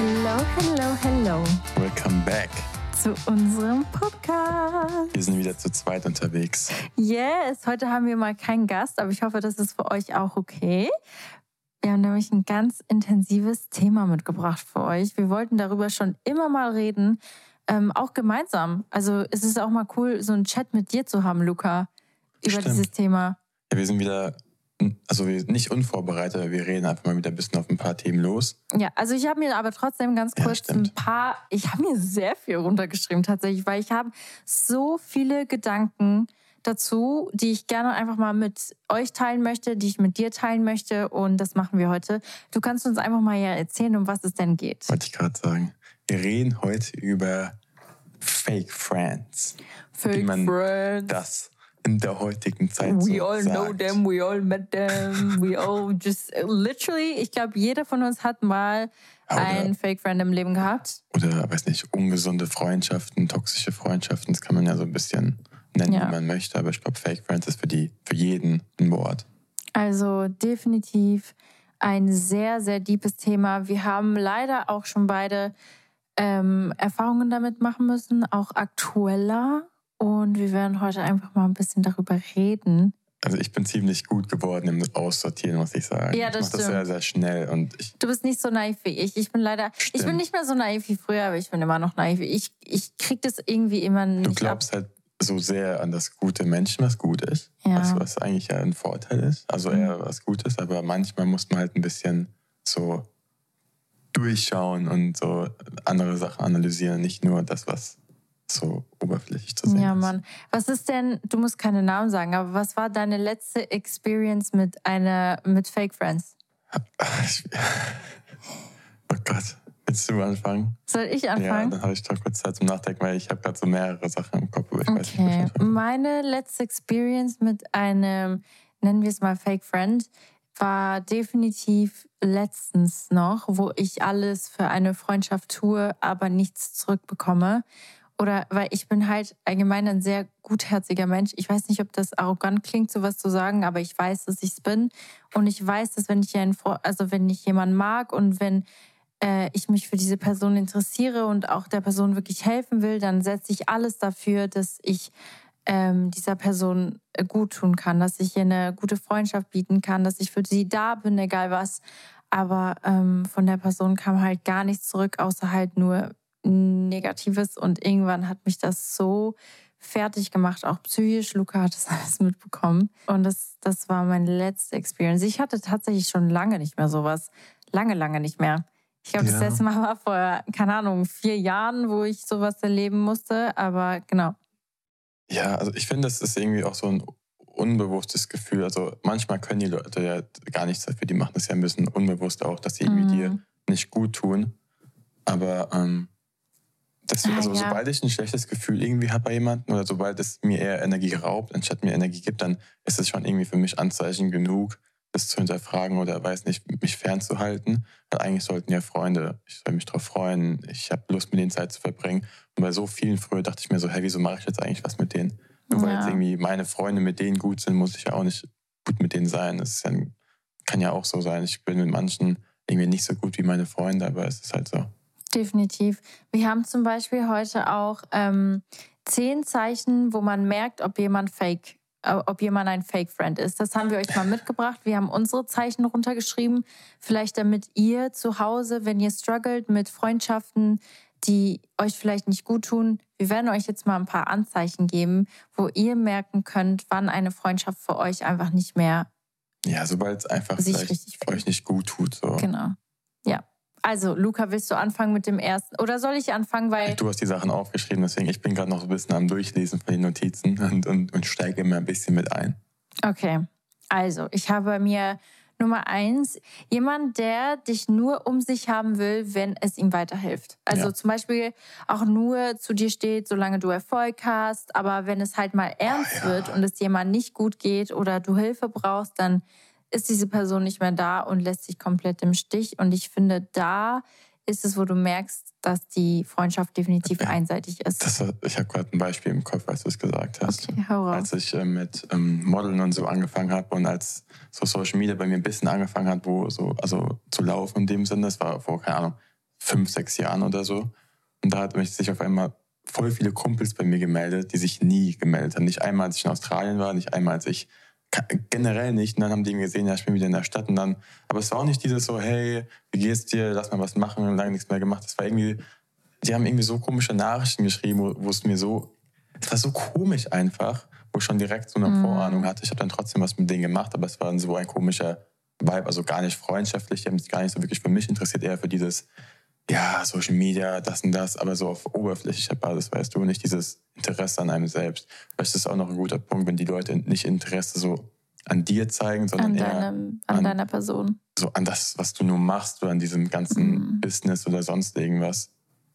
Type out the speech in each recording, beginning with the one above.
Hello, hello, hello. Welcome back zu unserem Podcast. Wir sind wieder zu zweit unterwegs. Yes, heute haben wir mal keinen Gast, aber ich hoffe, das ist für euch auch okay. Wir haben nämlich ein ganz intensives Thema mitgebracht für euch. Wir wollten darüber schon immer mal reden, ähm, auch gemeinsam. Also es ist auch mal cool, so einen Chat mit dir zu haben, Luca, über Stimmt. dieses Thema. Ja, wir sind wieder, also wir sind nicht unvorbereitet, aber wir reden einfach mal wieder ein bisschen auf ein paar Themen los. Ja, also ich habe mir aber trotzdem ganz Ja, kurz stimmt. ein paar, ich habe mir sehr viel runtergeschrieben tatsächlich, weil ich habe so viele Gedanken dazu, die ich gerne einfach mal mit euch teilen möchte, die ich mit dir teilen möchte und das machen wir heute. Du kannst uns einfach mal ja erzählen, um was es denn geht. Wollte ich gerade sagen. Wir reden heute über Fake Friends. man friends. Das in der heutigen Zeit We so all sagt. know them, we all met them, we all just literally, ich glaube, jeder von uns hat mal Oder- einen Fake Friend im Leben gehabt. Oder, weiß nicht, ungesunde Freundschaften, toxische Freundschaften. Das kann man ja so ein bisschen nennen, Ja. wie man möchte. Aber ich glaube, Fake Friends ist für, die, für jeden ein Wort. Also definitiv ein sehr, sehr deepes Thema. Wir haben leider auch schon beide ähm, Erfahrungen damit machen müssen, auch aktueller. Und wir werden heute einfach mal ein bisschen darüber reden. Also ich bin ziemlich gut geworden im Aussortieren, muss ich sagen. Ja, das ich mache das stimmt. sehr, sehr schnell. Und ich, Du bist nicht so naiv wie ich. Ich bin leider, ich bin Stimmt. nicht mehr so naiv wie früher, aber ich bin immer noch naiv. Ich, ich krieg das irgendwie immer nicht du glaubst halt so sehr an das gute Menschen, was gut ist. Ja. Was, was eigentlich ja ein Vorteil ist. Also Mhm. eher was Gutes. Aber manchmal muss man halt ein bisschen so durchschauen und so andere Sachen analysieren. Nicht nur das, was so oberflächlich zu sehen Ja, ist. Mann. Was ist denn, du musst keine Namen sagen, aber was war deine letzte Experience mit einer, mit Fake Friends? Oh Gott, willst du anfangen? Soll ich Ja, anfangen? dann habe ich doch kurz Zeit zum Nachdenken, weil ich habe gerade so mehrere Sachen im Kopf, aber ich weiß nicht, ich Okay. Meine letzte Experience mit einem, nennen wir es mal Fake Friend, war definitiv letztens noch, wo ich alles für eine Freundschaft tue, aber nichts zurückbekomme. Oder weil ich bin halt allgemein ein sehr gutherziger Mensch. Ich weiß nicht, ob das arrogant klingt, sowas zu sagen, aber ich weiß, dass ich es bin. Und ich weiß, dass wenn ich einen, also wenn ich jemanden mag und wenn äh, ich mich für diese Person interessiere und auch der Person wirklich helfen will, dann setze ich alles dafür, dass ich ähm, dieser Person äh, gut tun kann, dass ich ihr eine gute Freundschaft bieten kann, dass ich für sie da bin, egal was. Aber ähm, von der Person kam halt gar nichts zurück, außer halt nur Negatives und irgendwann hat mich das so fertig gemacht, auch psychisch. Luca hat das alles mitbekommen. Und das, das war meine letzte Experience. Ich hatte tatsächlich schon lange nicht mehr sowas. Lange, lange nicht mehr. Ich glaube, ja. das letzte Mal war vor, keine Ahnung, vier Jahren, wo ich sowas erleben musste. Aber genau. Ja, also ich finde, das ist irgendwie auch so ein unbewusstes Gefühl. Also manchmal können die Leute ja gar nichts dafür. Die machen das ja ein bisschen unbewusst auch, dass sie irgendwie mhm. dir nicht gut tun. Aber ähm, das, ah, also, ja. sobald ich ein schlechtes Gefühl irgendwie habe bei jemandem oder sobald es mir eher Energie raubt, anstatt mir Energie gibt, dann ist es schon irgendwie für mich Anzeichen genug, das zu hinterfragen oder weiß nicht, mich fernzuhalten. Weil eigentlich sollten ja Freunde, ich soll mich darauf freuen, ich habe Lust, mit denen Zeit zu verbringen. Und bei so vielen früher dachte ich mir so, hey, wieso mache ich jetzt eigentlich was mit denen? Nur ja. weil jetzt irgendwie meine Freunde mit denen gut sind, muss ich ja auch nicht gut mit denen sein. Das ja, kann ja auch so sein. Ich bin mit manchen irgendwie nicht so gut wie meine Freunde, aber es ist halt so. Definitiv. Wir haben zum Beispiel heute auch ähm, zehn Zeichen, wo man merkt, ob jemand fake, äh, ob jemand ein Fake-Friend ist. Das haben wir euch mal mitgebracht. Wir haben unsere Zeichen runtergeschrieben. Vielleicht damit ihr zu Hause, wenn ihr struggelt mit Freundschaften, die euch vielleicht nicht gut tun, wir werden euch jetzt mal ein paar Anzeichen geben, wo ihr merken könnt, wann eine Freundschaft für euch einfach nicht mehr. Ja, sobald es einfach sich euch nicht gut tut. So. Genau. Ja. Also, Luca, willst du anfangen mit dem ersten? Oder soll ich anfangen, weil. Du hast die Sachen aufgeschrieben, deswegen ich bin gerade noch so ein bisschen am Durchlesen von den Notizen und, und, und steige immer ein bisschen mit ein. Okay. Also, ich habe mir Nummer eins, jemand, der dich nur um sich haben will, wenn es ihm weiterhilft. Also ja. zum Beispiel auch nur zu dir steht, solange du Erfolg hast. Aber wenn es halt mal ernst oh, ja. wird und es jemand nicht gut geht oder du Hilfe brauchst, dann ist diese Person nicht mehr da und lässt sich komplett im Stich. Und ich finde, da ist es, wo du merkst, dass die Freundschaft definitiv einseitig ist. Das, ich habe gerade ein Beispiel im Kopf, als du es gesagt hast. Okay, hau raus. Als ich äh, mit ähm, Modeln und so angefangen habe und als so Social Media bei mir ein bisschen angefangen hat, wo so, also zu laufen in dem Sinne, das war vor, keine Ahnung, fünf, sechs Jahren oder so. Und da hat mich sich auf einmal voll viele Kumpels bei mir gemeldet, die sich nie gemeldet haben. Nicht einmal, als ich in Australien war, nicht einmal, als ich generell nicht. Und dann haben die gesehen, ja, ich bin wieder in der Stadt. Und dann, aber es war auch nicht dieses so, hey, wie geht's dir? Lass mal was machen. Lange nichts mehr gemacht. Es war irgendwie, die haben irgendwie so komische Nachrichten geschrieben, wo, wo es mir so, es war so komisch einfach, wo ich schon direkt so eine mhm. Vorahnung hatte. Ich habe dann trotzdem was mit denen gemacht, aber es war dann so ein komischer Vibe, also gar nicht freundschaftlich. Die haben sich gar nicht so wirklich für mich interessiert, eher für dieses, ja, Social Media, das und das, aber so auf oberflächlicher Basis, weißt du, nicht dieses Interesse an einem selbst. Vielleicht ist das auch noch ein guter Punkt, wenn die Leute nicht Interesse so an dir zeigen, sondern an, eher deinem, an, an deiner Person. So an das, was du nur machst oder an diesem ganzen mhm. Business oder sonst irgendwas.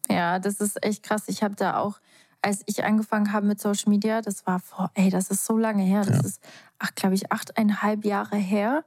Ja, das ist echt krass. Ich habe da auch, als ich angefangen habe mit Social Media, das war vor, ey, das ist so lange her. Das ja. ist, ach, glaube ich, achteinhalb Jahre her.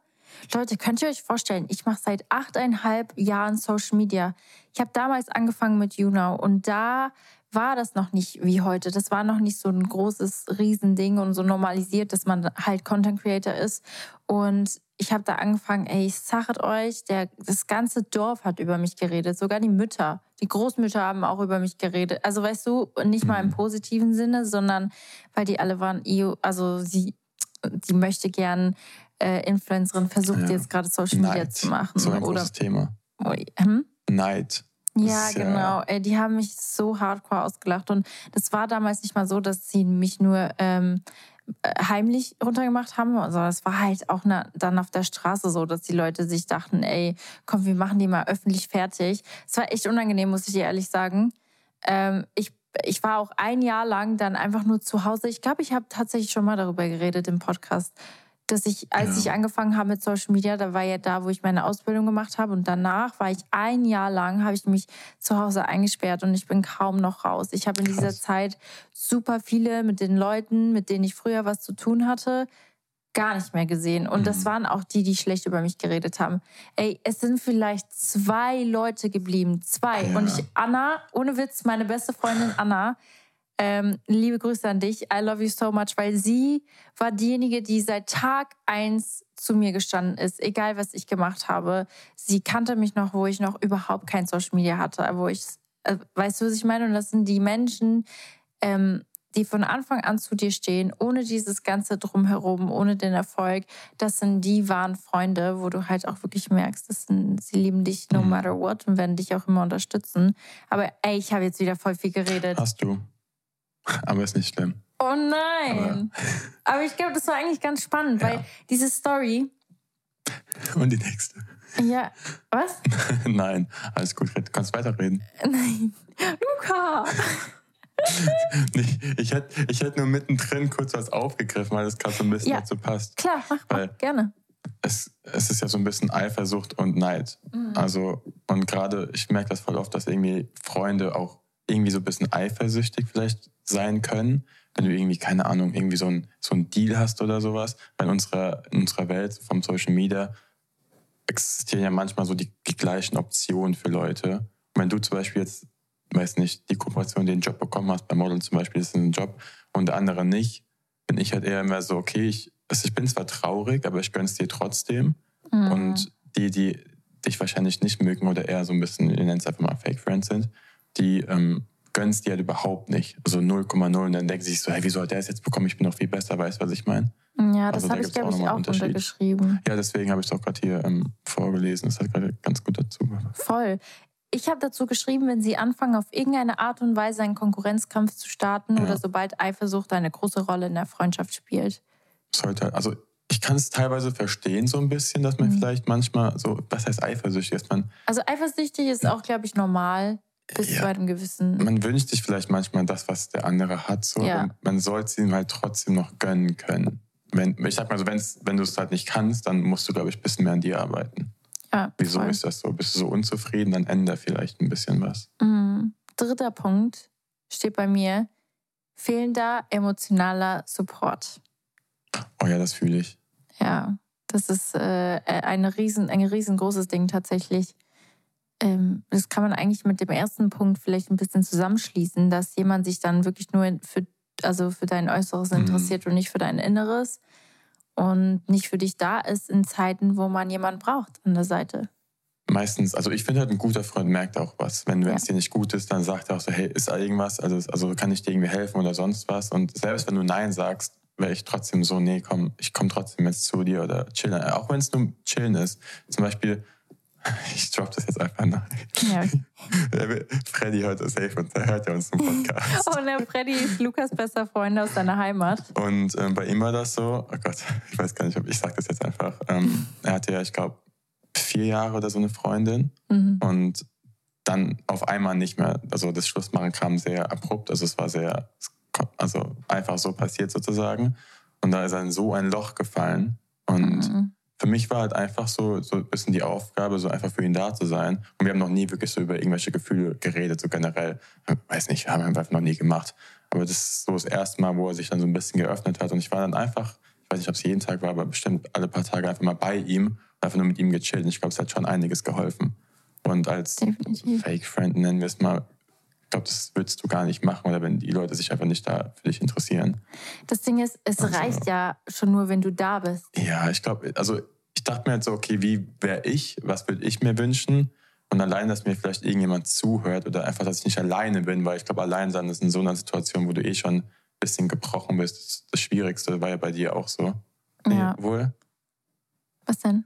Leute, könnt ihr euch vorstellen, ich mache seit achteinhalb Jahren Social Media. Ich habe damals angefangen mit YouNow und da war das noch nicht wie heute. Das war noch nicht so ein großes Riesending und so normalisiert, dass man halt Content Creator ist. Und ich habe da angefangen, ey, ich sachet euch, der, das ganze Dorf hat über mich geredet, sogar die Mütter. Die Großmütter haben auch über mich geredet. Also weißt du, nicht mal im mhm. positiven Sinne, sondern weil die alle waren, also sie, die möchte gern äh, Influencerin versucht ja. jetzt gerade Social Media Neid. zu machen. So ein oder, großes Thema. Hm? Neid. Ja, genau. Äh, die haben mich so hardcore ausgelacht. Und das war damals nicht mal so, dass sie mich nur ähm, äh, heimlich runtergemacht haben. Also es war halt auch na, dann auf der Straße so, dass die Leute sich dachten, ey, komm, wir machen die mal öffentlich fertig. Es war echt unangenehm, muss ich dir ehrlich sagen. Ähm, ich ich war auch ein Jahr lang dann einfach nur zu Hause. Ich glaube, ich habe tatsächlich schon mal darüber geredet im Podcast dass ich, als ja. ich angefangen habe mit Social Media, da war ja da, wo ich meine Ausbildung gemacht habe. Und danach war ich ein Jahr lang, habe ich mich zu Hause eingesperrt und ich bin kaum noch raus. Ich habe in dieser Zeit super viele mit den Leuten, mit denen ich früher was zu tun hatte, gar nicht mehr gesehen. Und mhm. das waren auch die, die schlecht über mich geredet haben. Ey, es sind vielleicht zwei Leute geblieben. Zwei. Ja. Und ich, Anna, ohne Witz, meine beste Freundin Anna, Ähm, liebe Grüße an dich. I love you so much, weil sie war diejenige, die seit Tag eins zu mir gestanden ist, egal was ich gemacht habe. Sie kannte mich noch, wo ich noch überhaupt kein Social Media hatte, wo ich, äh, weißt du, was ich meine? Und das sind die Menschen, ähm, die von Anfang an zu dir stehen, ohne dieses ganze Drumherum, ohne den Erfolg, das sind die wahren Freunde, wo du halt auch wirklich merkst, dass sie lieben dich no mhm. matter what und werden dich auch immer unterstützen. Aber ey, ich habe jetzt wieder voll viel geredet. Hast du. Aber ist nicht schlimm. Oh nein. Aber, Aber ich glaube, das war eigentlich ganz spannend, ja. weil diese Story. Und die nächste. Ja, was? nein, alles gut, du kannst weiterreden. Nein. Luca! ich, hätte, ich hätte nur mittendrin kurz was aufgegriffen, weil das gerade so ein bisschen ja, dazu passt. Klar, mach, mach gerne. Es, es ist ja so ein bisschen Eifersucht und Neid. Mhm. Also, und gerade, ich merke das voll oft, dass irgendwie Freunde auch irgendwie so ein bisschen eifersüchtig vielleicht sein können, wenn du irgendwie, keine Ahnung, irgendwie so ein, so ein Deal hast oder sowas. Weil in unserer, in unserer Welt vom Social Media existieren ja manchmal so die, die gleichen Optionen für Leute. Und wenn du zum Beispiel jetzt weiß nicht, die Kooperation, den Job bekommen hast, bei Model zum Beispiel, ist ein Job und der andere nicht, bin ich halt eher immer so, okay, ich, also ich bin zwar traurig, aber ich gönn's dir trotzdem. Mhm. Und die, die dich wahrscheinlich nicht mögen oder eher so ein bisschen, ihr nennt es einfach mal Fake Friends sind, die ähm, gönnst dir halt überhaupt nicht. Also 0,0 und dann denken sie sich so, hey, wieso hat der es jetzt bekommen? Ich bin doch viel besser, weißt du, was ich meine? Ja, das also, habe da ich, glaube ich, auch untergeschrieben. Ja, deswegen habe ich es auch gerade hier ähm, vorgelesen. Das hat gerade ganz gut dazu. Voll. Ich habe dazu geschrieben, wenn Sie anfangen, auf irgendeine Art und Weise einen Konkurrenzkampf zu starten ja. oder sobald Eifersucht eine große Rolle in der Freundschaft spielt. Sollte, also ich kann es teilweise verstehen, so ein bisschen, dass man mhm. vielleicht manchmal so, was heißt eifersüchtig ist man? Also eifersüchtig ist auch, glaube ich, normal. Bis ja. zu einem gewissen. Man wünscht sich vielleicht manchmal das, was der andere hat. So. Ja. Und man sollte es ihm halt trotzdem noch gönnen können. Wenn, ich sag mal so, wenn du es halt nicht kannst, dann musst du, glaube ich, ein bisschen mehr an dir arbeiten. Ja, Wieso voll. ist das so? Bist du so unzufrieden, dann ändere vielleicht ein bisschen was. Mhm. Dritter Punkt steht bei mir: fehlender emotionaler Support. Oh ja, das fühle ich. Ja, das ist äh, eine riesen, ein riesengroßes Ding tatsächlich. Ähm, das kann man eigentlich mit dem ersten Punkt vielleicht ein bisschen zusammenschließen, dass jemand sich dann wirklich nur für, also für dein Äußeres mhm. interessiert und nicht für dein Inneres und nicht für dich da ist in Zeiten, wo man jemanden braucht an der Seite. Meistens, also ich finde halt, ein guter Freund merkt auch was. Wenn ja. es dir nicht gut ist, dann sagt er auch so, hey, ist da irgendwas? Also, also kann ich dir irgendwie helfen oder sonst was? Und selbst wenn du Nein sagst, wäre ich trotzdem so, nee, komm, ich komme trotzdem jetzt zu dir oder chillen. Auch wenn es nur chillen ist. Zum Beispiel, Ich droppe das jetzt einfach nach. Ja. Freddy hört das safe und hört ja uns im Podcast. Oh, der Freddy ist Lukas bester Freund aus seiner Heimat. Und ähm, bei ihm war das so, oh Gott, ich weiß gar nicht, ob ich sage das jetzt einfach. Ähm, er hatte ja, ich glaube, vier Jahre oder so eine Freundin mhm. und dann auf einmal nicht mehr. Also das Schlussmachen kam sehr abrupt, also es war sehr, also einfach so passiert sozusagen. Und da ist er in so ein Loch gefallen und mhm für mich war halt einfach so, so ein bisschen die Aufgabe, so einfach für ihn da zu sein. Und wir haben noch nie wirklich so über irgendwelche Gefühle geredet, so generell. Ich weiß nicht, haben wir einfach noch nie gemacht. Aber das ist so das erste Mal, wo er sich dann so ein bisschen geöffnet hat. Und ich war dann einfach, ich weiß nicht, ob es jeden Tag war, aber bestimmt alle paar Tage einfach mal bei ihm und einfach nur mit ihm gechillt. Und ich glaube, es hat schon einiges geholfen. Und als Fake-Friend nennen wir es mal, ich glaube, das würdest du gar nicht machen oder wenn die Leute sich einfach nicht da für dich interessieren. Das Ding ist, es also, reicht ja schon nur, wenn du da bist. Ja, ich glaube, also ich dachte mir halt so, okay, wie wäre ich, was würde ich mir wünschen? Und allein, dass mir vielleicht irgendjemand zuhört oder einfach, dass ich nicht alleine bin, weil ich glaube, allein sein ist in so einer Situation, wo du eh schon ein bisschen gebrochen bist, das, das Schwierigste war ja bei dir auch so. Ja. Nee, wohl? Was denn?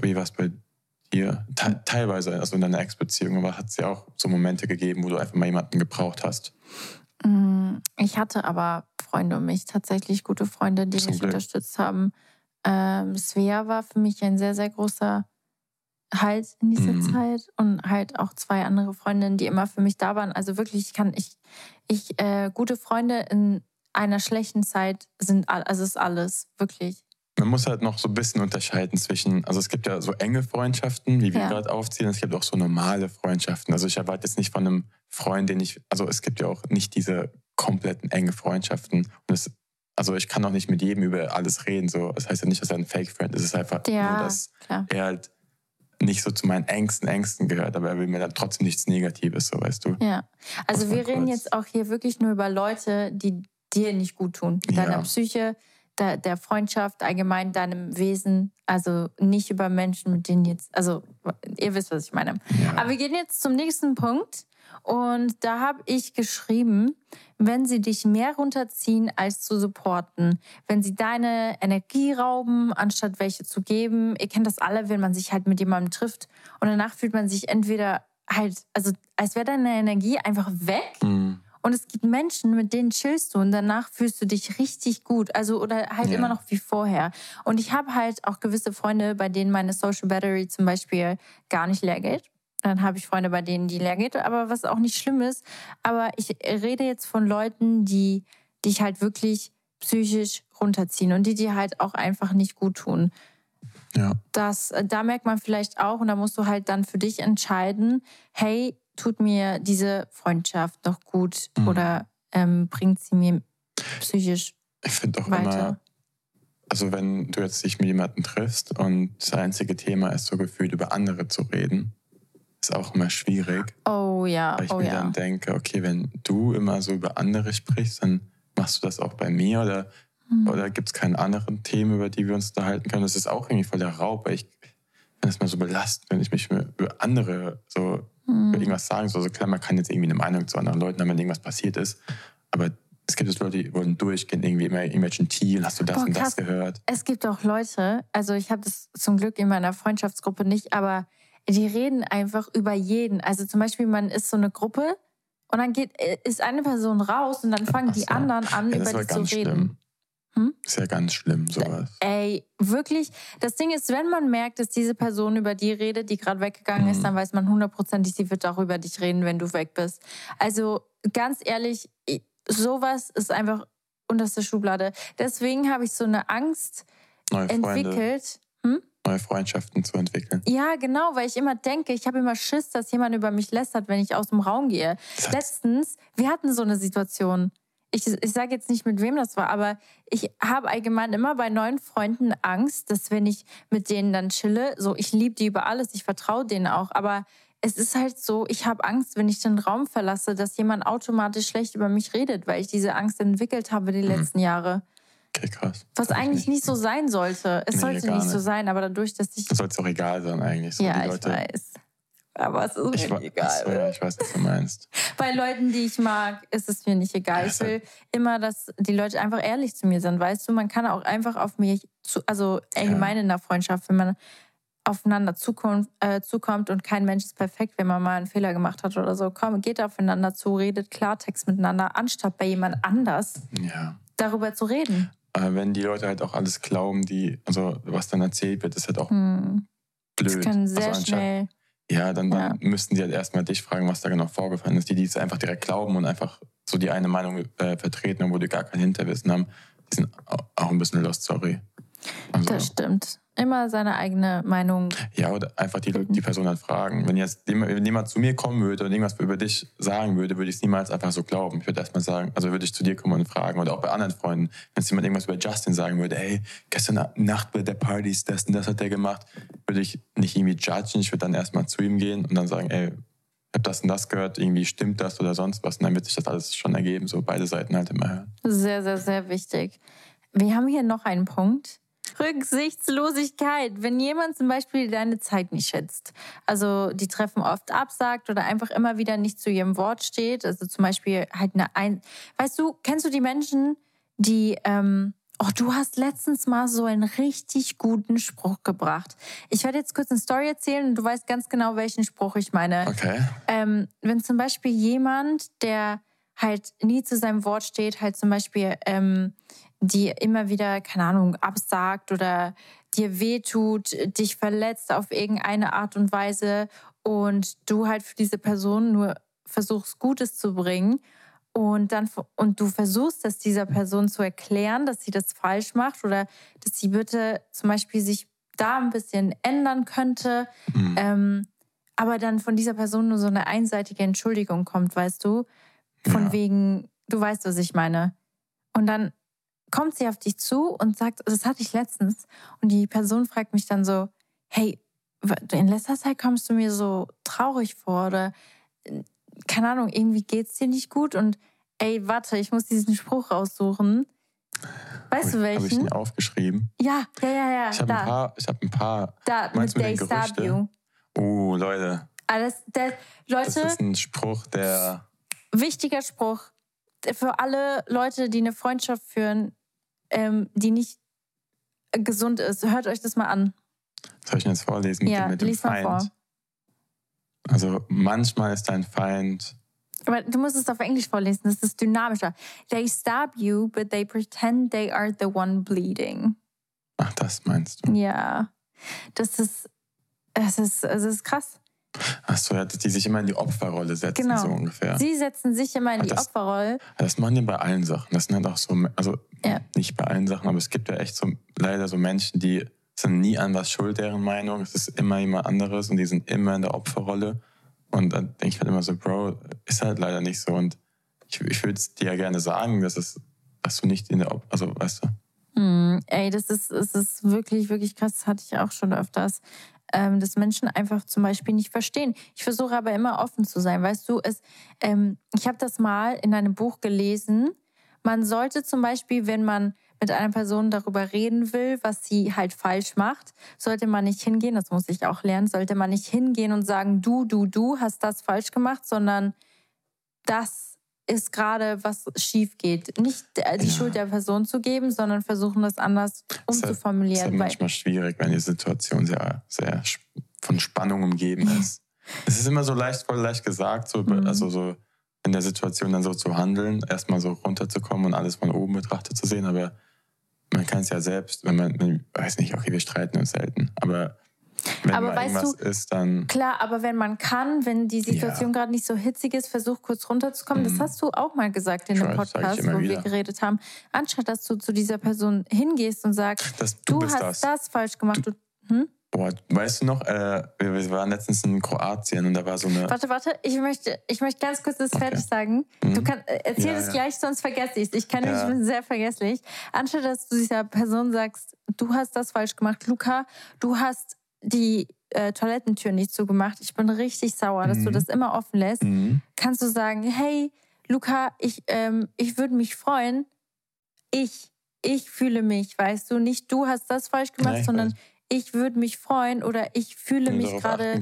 Wie war es bei dir te teilweise, also in deiner Ex-Beziehung, aber hat es ja auch so Momente gegeben, wo du einfach mal jemanden gebraucht hast? Mm, ich hatte aber Freunde um mich, tatsächlich gute Freunde, die Zum mich Glück. unterstützt haben. Ähm, Svea war für mich ein sehr, sehr großer Halt in dieser mhm. Zeit und halt auch zwei andere Freundinnen, die immer für mich da waren. Also wirklich, ich kann, ich, ich, äh, gute Freunde in einer schlechten Zeit sind, also ist alles, wirklich man muss halt noch so ein bisschen unterscheiden zwischen, also es gibt ja so enge Freundschaften, wie wir ja. gerade aufziehen, es gibt auch so normale Freundschaften. Also ich erwarte jetzt nicht von einem Freund, den ich, also es gibt ja auch nicht diese kompletten enge Freundschaften. Und es, also ich kann auch nicht mit jedem über alles reden. So, das heißt ja nicht, dass er ein Fake-Friend ist. Es ist einfach ja, nur, dass klar. er halt nicht so zu meinen Ängsten, Ängsten gehört, aber er will mir dann trotzdem nichts Negatives, so weißt du. Ja, also wir reden jetzt auch hier wirklich nur über Leute, die dir nicht gut tun. Deiner ja. Psyche, der, der Freundschaft, allgemein deinem Wesen. Also nicht über Menschen, mit denen jetzt, also ihr wisst, was ich meine. Ja. Aber wir gehen jetzt zum nächsten Punkt. Und da habe ich geschrieben, wenn sie dich mehr runterziehen, als zu supporten, wenn sie deine Energie rauben, anstatt welche zu geben. Ihr kennt das alle, wenn man sich halt mit jemandem trifft und danach fühlt man sich entweder halt, also als wäre deine Energie einfach weg. Mhm. Und es gibt Menschen, mit denen chillst du und danach fühlst du dich richtig gut. Also, oder halt ja. immer noch wie vorher. Und ich habe halt auch gewisse Freunde, bei denen meine Social Battery zum Beispiel gar nicht leer geht. Dann habe ich Freunde, bei denen die leer geht, aber was auch nicht schlimm ist. Aber ich rede jetzt von Leuten, die dich halt wirklich psychisch runterziehen und die dir halt auch einfach nicht gut tun. Ja. Das, äh, da merkt man vielleicht auch, und da musst du halt dann für dich entscheiden, hey, tut mir diese Freundschaft noch gut mhm. oder ähm, bringt sie mir psychisch Ich finde auch weiter? immer, also wenn du jetzt dich mit jemandem triffst und das einzige Thema ist so gefühlt über andere zu reden, ist auch immer schwierig. Oh ja. Weil ich oh, mir ja. dann denke, okay, wenn du immer so über andere sprichst, dann machst du das auch bei mir oder, mhm. oder gibt es keine anderen Themen, über die wir uns unterhalten können? Das ist auch irgendwie voll der Raub, weil ich finde es mal so belastend, wenn ich mich über andere so mhm. irgendwas sagen soll. Also klar, man kann jetzt irgendwie eine Meinung zu anderen Leuten haben, wenn irgendwas passiert ist, aber es gibt Leute, die wollen durchgehen, irgendwie immer irgendwelchen Tee hast du das Boah, und das gehört. Es gibt auch Leute, also ich habe das zum Glück in meiner Freundschaftsgruppe nicht, aber die reden einfach über jeden. Also zum Beispiel, man ist so eine Gruppe und dann geht, äh, ist eine Person raus und dann fangen so. die anderen an, ja, über die zu reden. Schlimm. Hm? Ist ja ganz schlimm, sowas. Ey, wirklich. Das Ding ist, wenn man merkt, dass diese Person über die redet, die gerade weggegangen mhm. ist, dann weiß man hundertprozentig, sie wird auch über dich reden, wenn du weg bist. Also ganz ehrlich, sowas ist einfach unterste Schublade. Deswegen habe ich so eine Angst entwickelt. Hm? neue Freundschaften zu entwickeln. Ja, genau, weil ich immer denke, ich habe immer Schiss, dass jemand über mich lästert, wenn ich aus dem Raum gehe. Letztens, wir hatten so eine Situation. Ich, ich sage jetzt nicht, mit wem das war, aber ich habe allgemein immer bei neuen Freunden Angst, dass wenn ich mit denen dann chille, so ich liebe die über alles, ich vertraue denen auch, aber es ist halt so, ich habe Angst, wenn ich den Raum verlasse, dass jemand automatisch schlecht über mich redet, weil ich diese Angst entwickelt habe die mhm. letzten Jahre. Okay, krass. Was eigentlich nicht. so sein sollte. Es nee, sollte nicht, nicht, so sein, aber dadurch, dass ich. Das sollte auch egal sein, eigentlich. So ja, ich weiß. Aber es ist mir nicht egal. Ja, ich weiß, was du meinst. Bei Leuten, die ich mag, ist es mir nicht egal. Ich will immer, dass die Leute einfach ehrlich zu mir sind. Weißt du, man kann auch einfach auf mich, zu, also allgemein in der Freundschaft, wenn man aufeinander zukommt, äh, zukommt und kein Mensch ist perfekt, wenn man mal einen Fehler gemacht hat oder so. Komm, geht aufeinander zu, redet Klartext miteinander, anstatt bei jemand anders ja. darüber zu reden. Äh, wenn die Leute halt auch alles glauben, die, also was dann erzählt wird, ist halt auch hm. blöd. Das kann sehr also schnell. Ja, dann, dann ja. müssten die halt erstmal dich fragen, was da genau vorgefallen ist. Die, die es einfach direkt glauben und einfach so die eine Meinung äh, vertreten, obwohl die gar kein Hinterwissen haben, die sind auch ein bisschen lost, sorry. Also, das stimmt immer seine eigene Meinung. Ja, oder einfach die, die Person dann fragen. Wenn jetzt jemand zu mir kommen würde und irgendwas über dich sagen würde, würde ich es niemals einfach so glauben. Ich würde erstmal sagen, also würde ich zu dir kommen und fragen oder auch bei anderen Freunden. Wenn jetzt jemand irgendwas über Justin sagen würde, ey, gestern Nacht bei der Party ist das und das hat der gemacht, würde ich nicht irgendwie judgen. Ich würde dann erstmal zu ihm gehen und dann sagen, ey, ich habe das und das gehört, irgendwie stimmt das oder sonst was. Und dann wird sich das alles schon ergeben, so beide Seiten halt immer hören. Sehr, sehr, sehr wichtig. Wir haben hier noch einen Punkt Rücksichtslosigkeit. Wenn jemand zum Beispiel deine Zeit nicht schätzt, also die Treffen oft absagt oder einfach immer wieder nicht zu ihrem Wort steht, also zum Beispiel halt eine Ein... Weißt du, kennst du die Menschen, die... Ähm, Oh, du hast letztens mal so einen richtig guten Spruch gebracht. Ich werde jetzt kurz eine Story erzählen und du weißt ganz genau, welchen Spruch ich meine. Okay. Ähm, wenn zum Beispiel jemand, der halt nie zu seinem Wort steht, halt zum Beispiel ähm, die immer wieder, keine Ahnung, absagt oder dir wehtut, dich verletzt auf irgendeine Art und Weise und du halt für diese Person nur versuchst, Gutes zu bringen und dann und du versuchst, das dieser Person zu erklären, dass sie das falsch macht oder dass sie bitte zum Beispiel sich da ein bisschen ändern könnte, mhm. ähm, aber dann von dieser Person nur so eine einseitige Entschuldigung kommt, weißt du, von ja. wegen, du weißt, was ich meine. Und dann kommt sie auf dich zu und sagt, das hatte ich letztens. Und die Person fragt mich dann so, hey, in letzter Zeit kommst du mir so traurig vor oder keine Ahnung, irgendwie geht's dir nicht gut und ey, warte, ich muss diesen Spruch raussuchen. Weißt du welchen? Habe ich ihn aufgeschrieben? Ja, ja, ja, ja. Ich habe ein paar. Ich habe ein paar. Da, mit They Stab You. Oh, Leute. Alles, der, Leute. Das ist ein Spruch, der. Wichtiger Spruch für alle Leute, die eine Freundschaft führen, ähm, die nicht gesund ist. Hört euch das mal an. Soll ich jetzt vorlesen? Ja, mit dem lies Feind? mal vor. Also manchmal ist dein Feind aber du musst es auf Englisch vorlesen, das ist dynamischer. They stab you, but they pretend they are the one bleeding. Ach, das meinst du? Ja. Das ist, es ist, es ist krass. Ach so, ja, die sich immer in die Opferrolle setzen, genau. so ungefähr. Sie setzen sich immer in Ach, die das, Opferrolle. Das machen die bei allen Sachen. Das sind halt auch so, also ja. nicht bei allen Sachen, aber es gibt ja echt so leider so Menschen, die sind nie an was schuld, deren Meinung. Es ist immer jemand anderes und die sind immer in der Opferrolle. Und dann denke ich halt immer so, Bro, ist halt leider nicht so. Und ich, ich würde es dir ja gerne sagen, dass, es, dass du nicht in der, also weißt du. Mm, ey, das ist, das ist wirklich, wirklich krass. Das hatte ich auch schon öfters. Ähm, dass Menschen einfach zum Beispiel nicht verstehen. Ich versuche aber immer offen zu sein. Weißt du, es, ähm, ich habe das mal in einem Buch gelesen. Man sollte zum Beispiel, wenn man mit einer Person darüber reden will, was sie halt falsch macht, sollte man nicht hingehen, das muss ich auch lernen, sollte man nicht hingehen und sagen, du, du, du hast das falsch gemacht, sondern das ist gerade, was schief geht. Nicht die ja. Schuld der Person zu geben, sondern versuchen, das anders umzuformulieren. Das ist, halt manchmal schwierig, wenn die Situation sehr, sehr von Spannung umgeben ist. es ist immer so leicht, voll leicht gesagt, so, mhm. also so in der Situation dann so zu handeln, erstmal so runterzukommen und alles von oben betrachtet zu sehen, aber man kann es ja selbst, wenn man, man weiß nicht, okay, wir streiten uns selten, aber wenn aber irgendwas du, ist, dann. Klar, aber wenn man kann, wenn die Situation ja. gerade nicht so hitzig ist, versuch kurz runterzukommen. Mhm. Das hast du auch mal gesagt in dem Podcast, wo wieder. wir geredet haben. Anstatt dass du zu dieser Person hingehst und sagst, du, du hast das. das. falsch gemacht. Du, hm? Boah, weißt du noch, äh, wir waren letztens in Kroatien und da war so eine. Warte, warte, ich möchte, ich möchte ganz kurz das okay. fertig sagen. Mhm. Du kannst, äh, erzähl ja, das ja. gleich, sonst vergesse ich es. Ich kenne ja. ich bin sehr vergesslich. Anstatt dass du dieser Person sagst, du hast das falsch gemacht, Luca, du hast die äh, Toilettentür nicht zugemacht. Ich bin richtig sauer, dass du mhm. das immer offen lässt. Mhm. Kannst du sagen, hey, Luca, ich, ähm, ich würde mich freuen. Ich, ich fühle mich, weißt du, nicht du hast das falsch gemacht, Nein, sondern weiß ich würde mich freuen oder ich fühle mich gerade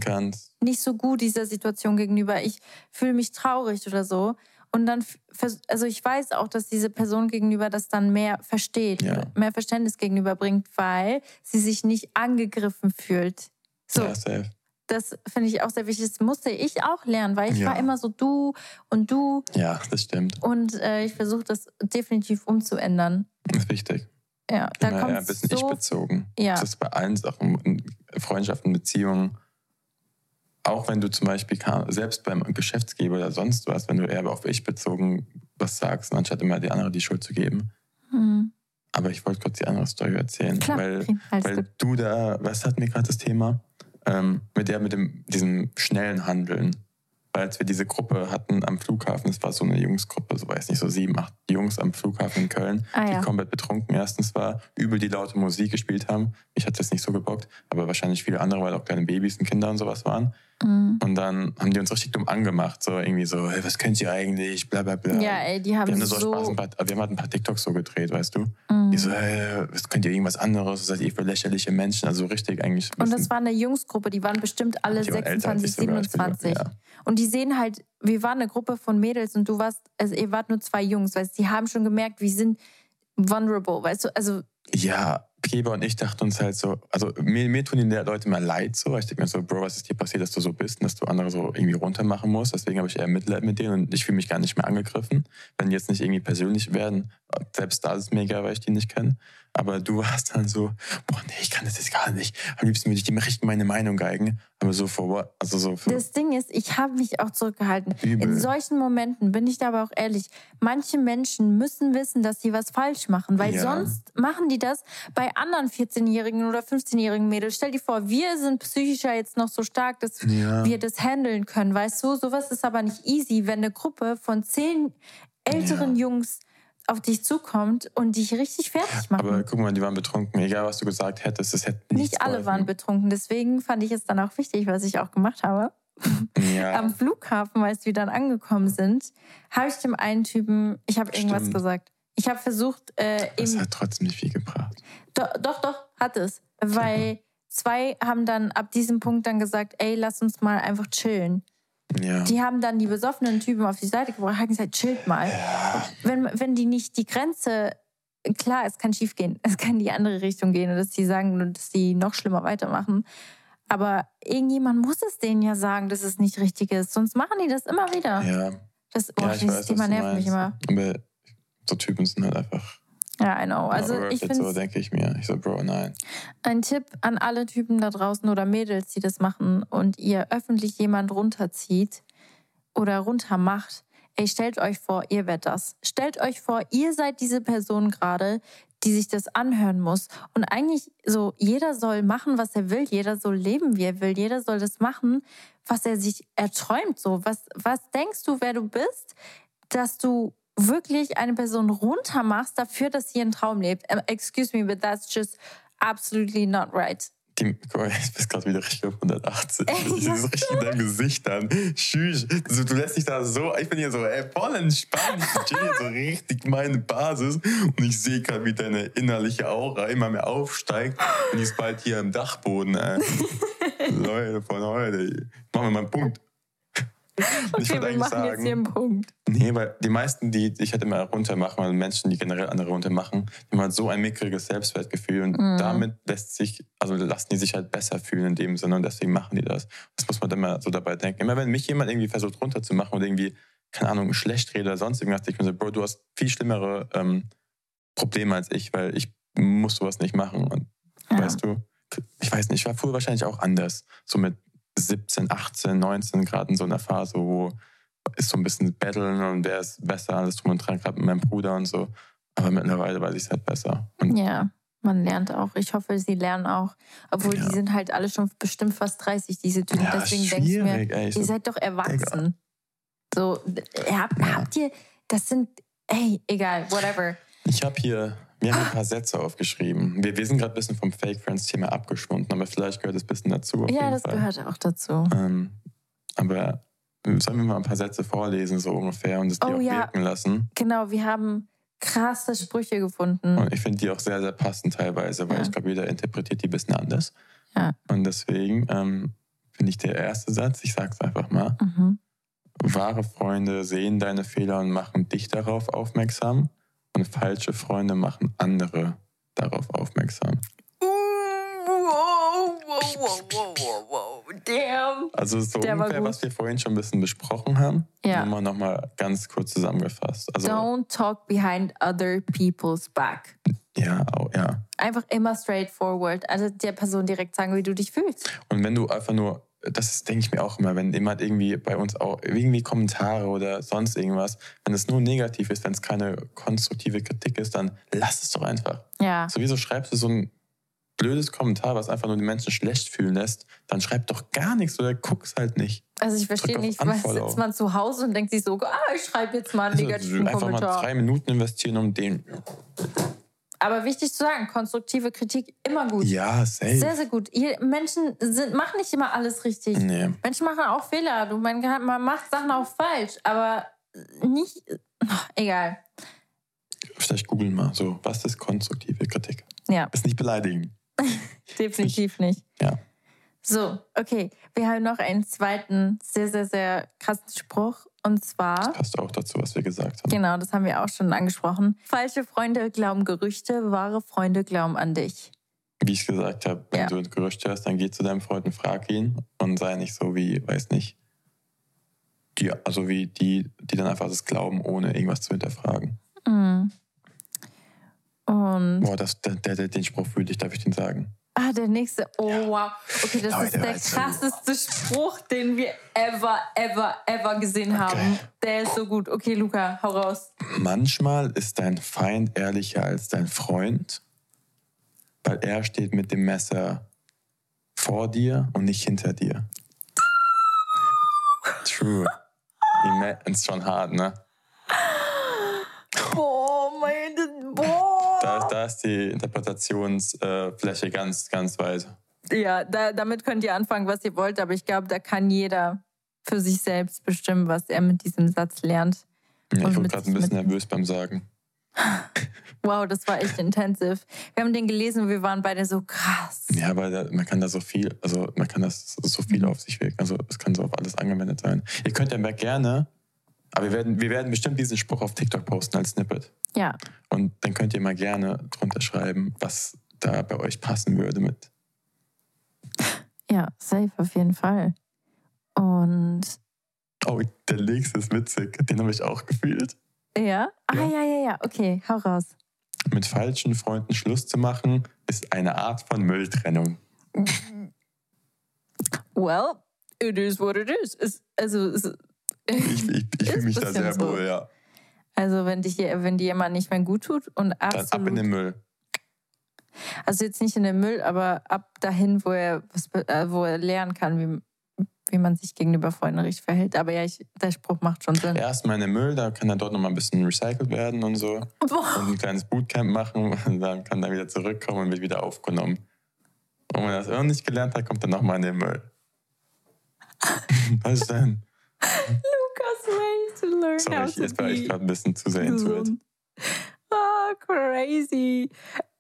nicht so gut dieser Situation gegenüber. Ich fühle mich traurig oder so. Und dann, also ich weiß auch, dass diese Person gegenüber das dann mehr versteht, ja. mehr Verständnis gegenüber bringt, weil sie sich nicht angegriffen fühlt. So. Ja, safe. Das finde ich auch sehr wichtig. Das musste ich auch lernen, weil ich ja. war immer so du und du. Ja, das stimmt. Und äh, ich versuche das definitiv umzuändern. Das ist wichtig. Ja, da kommt ja, ein bisschen so, ich-bezogen. Ja. Das ist bei allen Sachen, Freundschaften, Beziehungen. Auch wenn du zum Beispiel selbst beim Geschäftsgeber oder sonst was, wenn du eher auf ich bezogen was sagst, anstatt immer die andere die Schuld zu geben. Mhm. Aber ich wollte kurz die andere Story erzählen, Klar, weil, weil du da, was hat mir gerade das Thema? Ähm, mit der, mit dem, diesem schnellen Handeln weil als wir diese Gruppe hatten am Flughafen, es war so eine Jungsgruppe, so weiß nicht, so sieben, acht Jungs am Flughafen in Köln, ah, ja. die komplett betrunken erstens war, übel die laute Musik gespielt haben. Ich hatte das nicht so gebockt, aber wahrscheinlich viele andere, weil auch kleine Babys und Kinder und sowas waren. Mhm. Und dann haben die uns richtig dumm angemacht, so irgendwie so, hey, was könnt ihr eigentlich, bla bla bla. Ja, ey, die haben, wir haben so... Spaß, ein paar, wir haben halt ein paar TikToks so gedreht, weißt du. Mhm. Die so, hey, was könnt ihr irgendwas anderes, seid ihr für lächerliche Menschen, also richtig eigentlich. Und das war eine Jungsgruppe, die waren bestimmt alle 26, 27. Ja. Und die sehen halt, wir waren eine Gruppe von Mädels und du warst, also ihr wart nur zwei Jungs, weißt du, die haben schon gemerkt, wir sind vulnerable, weißt du, also... Ja, Geber und ich dachten uns halt so, also mir, mir tun die Leute immer leid so. Ich denke mir so, Bro, was ist dir passiert, dass du so bist und dass du andere so irgendwie runtermachen musst. Deswegen habe ich eher Mitleid mit denen und ich fühle mich gar nicht mehr angegriffen. Wenn die jetzt nicht irgendwie persönlich werden, selbst da ist es mir egal, weil ich die nicht kenne. Aber du warst dann so, boah, nee, ich kann das jetzt gar nicht. Am liebsten würde ich dir richtig meine Meinung geigen. Aber so vor, also so für Das Ding ist, ich habe mich auch zurückgehalten. Übel. In solchen Momenten bin ich da aber auch ehrlich. Manche Menschen müssen wissen, dass sie was falsch machen, weil ja. sonst machen die das bei anderen 14-jährigen oder 15-jährigen Mädels. Stell dir vor, wir sind psychischer jetzt noch so stark, dass ja. wir das handeln können. Weißt du, sowas ist aber nicht easy, wenn eine Gruppe von zehn älteren ja. Jungs auf dich zukommt und dich richtig fertig macht. Aber guck mal, die waren betrunken. Egal, was du gesagt hättest, es hätte Nicht alle geholfen. waren betrunken. Deswegen fand ich es dann auch wichtig, was ich auch gemacht habe. Ja. Am Flughafen, als wir dann angekommen sind, habe ich dem einen Typen, ich habe irgendwas gesagt. Ich habe versucht. Äh, das hat trotzdem nicht viel gebracht. Doch, doch, doch hat es. Weil zwei haben dann ab diesem Punkt dann gesagt: Ey, lass uns mal einfach chillen. Ja. Die haben dann die besoffenen Typen auf die Seite gebracht, haben gesagt, chillt mal. Ja. Wenn, wenn die nicht die Grenze, klar, es kann schief gehen, es kann in die andere Richtung gehen und dass die sagen, dass die noch schlimmer weitermachen. Aber irgendjemand muss es denen ja sagen, dass es nicht richtig ist. Sonst machen die das immer wieder. Ja. Das, oh, ja, dieses weiß, Thema nervt mich immer. Aber so Typen sind halt einfach. Ja, I know. Also ich finde so denke ich mir. Ich so, Bro, nein. Ein Tipp an alle Typen da draußen oder Mädels, die das machen und ihr öffentlich jemand runterzieht oder runtermacht. Ey, stellt euch vor, ihr werdet das. Stellt euch vor, ihr seid diese Person gerade, die sich das anhören muss. Und eigentlich so, jeder soll machen, was er will, jeder soll leben, wie er will, jeder soll das machen, was er sich erträumt. So, was, was denkst du, wer du bist, dass du wirklich eine Person runtermachst dafür, dass sie einen Traum lebt? Excuse me, but that's just absolutely not right. Die, guck mal, ich bin gerade wieder richtig auf 180. Ich sehe so richtig in deinem Gesicht an. Tschüss. Du, du, lässt dich da so, ich bin hier so ey, voll entspannt. Ich chill hier so richtig meine Basis. Und ich sehe gerade, wie deine innerliche Aura immer mehr aufsteigt. Und die ist bald hier im Dachboden. Leute von heute. Machen wir mal einen Punkt. Okay, ich wir machen sagen, jetzt hier einen Punkt. Nee, weil die meisten, die ich halt immer runter machen, also Menschen, die generell andere runter machen, die haben halt so ein mickriges Selbstwertgefühl und mm. damit lässt sich, also lassen die sich halt besser fühlen in dem Sinne und deswegen machen die das. Das muss man immer so dabei denken. Immer wenn mich jemand irgendwie versucht runterzumachen oder irgendwie, keine Ahnung, schlecht redet oder sonst irgendwas, ich mir so, Bro, du hast viel schlimmere ähm, Probleme als ich, weil ich muss sowas nicht machen. Und ja. weißt du, ich weiß nicht, ich war früher wahrscheinlich auch anders. So mit 17, 18, 19 Grad in so einer Phase, wo ist so ein bisschen Battlen und wer ist besser, alles drum und dran, gerade mit meinem Bruder und so. Aber mittlerweile weiß ich es halt besser. Und ja, man lernt auch. Ich hoffe, sie lernen auch. Obwohl ja. die sind halt alle schon bestimmt fast 30, diese Typen. Ja, Deswegen denke ich mir, ey, ihr seid doch erwachsen. So, habt, ja. habt ihr, das sind, ey, egal, whatever. Ich habe hier mir haben ein paar Sätze aufgeschrieben. Wir, wir sind gerade ein bisschen vom Fake Friends-Thema abgeschwunden, aber vielleicht gehört es ein bisschen dazu. Ja, das Fall. gehört auch dazu. Ähm, aber sollen wir mal ein paar Sätze vorlesen, so ungefähr, und die oh, auch ja. wirken lassen? Genau, wir haben krasse Sprüche gefunden. Und ich finde die auch sehr, sehr passend teilweise, weil ja. ich glaube, jeder interpretiert die ein bisschen anders. Ja. Und deswegen ähm, finde ich der erste Satz, ich sage es einfach mal. Mhm. Wahre Freunde sehen deine Fehler und machen dich darauf aufmerksam. Und falsche Freunde machen andere darauf aufmerksam. Damn. Also so Der ungefähr, was wir vorhin schon ein bisschen besprochen haben. Ja. Nur mal nochmal ganz kurz zusammengefasst. Also, Don't talk behind other people's back. Ja, auch, ja. Einfach immer straightforward. Also der Person direkt sagen, wie du dich fühlst. Und wenn du einfach nur das denke ich mir auch immer, wenn jemand irgendwie bei uns auch irgendwie Kommentare oder sonst irgendwas, wenn es nur negativ ist, wenn es keine konstruktive Kritik ist, dann lass es doch einfach. Ja. Sowieso schreibst du so ein blödes Kommentar, was einfach nur die Menschen schlecht fühlen lässt, dann schreib doch gar nichts oder guck's halt nicht. Also ich verstehe nicht, was sitzt man zu Hause und denkt sich so, ah, ich schreibe jetzt mal einen also negativen also, Kommentar. Einfach mal drei Minuten investieren, um den aber wichtig zu sagen, konstruktive Kritik immer gut. Ja, safe. Sehr, sehr gut. Menschen sind, machen nicht immer alles richtig. Nee. Menschen machen auch Fehler. Du, man, man macht Sachen auch falsch, aber nicht. Ach, egal. Vielleicht googeln mal so, was ist konstruktive Kritik? Ja. Ist nicht beleidigen. Definitiv nicht. Ja. So, okay. Wir haben noch einen zweiten sehr, sehr, sehr krassen Spruch. Und zwar. Das passt auch dazu, was wir gesagt haben. Genau, das haben wir auch schon angesprochen. Falsche Freunde glauben Gerüchte, wahre Freunde glauben an dich. Wie ich gesagt habe, wenn ja. du Gerüchte hast, dann geh zu deinem Freund und frag ihn und sei nicht so wie, weiß nicht, die, also wie die, die dann einfach das glauben, ohne irgendwas zu hinterfragen. Mhm. Und. Boah, das, der, der, den Spruch fühle ich, darf ich den sagen? Ah, der nächste. Oh, wow. Okay, das Leute, ist der krasseste Spruch, den wir ever, ever, ever gesehen haben. Okay. Der ist so gut. Okay, Luca, hau raus. Manchmal ist dein Feind ehrlicher als dein Freund, weil er steht mit dem Messer vor dir und nicht hinter dir. True. Ist schon hart, ne? Oh da ist die Interpretationsfläche ganz, ganz weit. Ja, da, damit könnt ihr anfangen, was ihr wollt, aber ich glaube, da kann jeder für sich selbst bestimmen, was er mit diesem Satz lernt. Ja, ich wurde gerade ein bisschen nervös beim Sagen. Wow, das war echt intensiv. Wir haben den gelesen und wir waren beide so krass. Ja, weil da, man kann da so viel, also man kann das so viel mhm. auf sich wirken. Also es kann so auf alles angewendet sein. Ihr könnt ja mehr gerne, aber wir werden, wir werden bestimmt diesen Spruch auf TikTok posten als Snippet. Ja. Und dann könnt ihr mal gerne drunter schreiben, was da bei euch passen würde mit. Ja, safe auf jeden Fall. Und. Oh, der nächste ist witzig. Den habe ich auch gefühlt. Ja? Ah, ja, ja, ja. Okay, hau raus. Mit falschen Freunden Schluss zu machen, ist eine Art von Mülltrennung. Well, it is what it is. Es, also, es, ich, ich, ich fühle mich da sehr so. wohl, ja. Also, wenn, dich, wenn dir jemand nicht mehr gut tut und absolut. Dann ab in den Müll. Also, jetzt nicht in den Müll, aber ab dahin, wo er, was, äh, wo er lernen kann, wie, wie man sich gegenüber Freunden richtig verhält. Aber ja, ich, der Spruch macht schon Sinn. Erstmal in den Müll, da kann dann dort nochmal ein bisschen recycelt werden und so. Boah. Und ein kleines Bootcamp machen und dann kann er wieder zurückkommen und wird wieder aufgenommen. Und wenn er das auch nicht gelernt hat, kommt er nochmal in den Müll. Was denn? Lukas way to learn Sorry, how ich, jetzt war ich gerade ein bisschen zu sehr into it. Oh, crazy.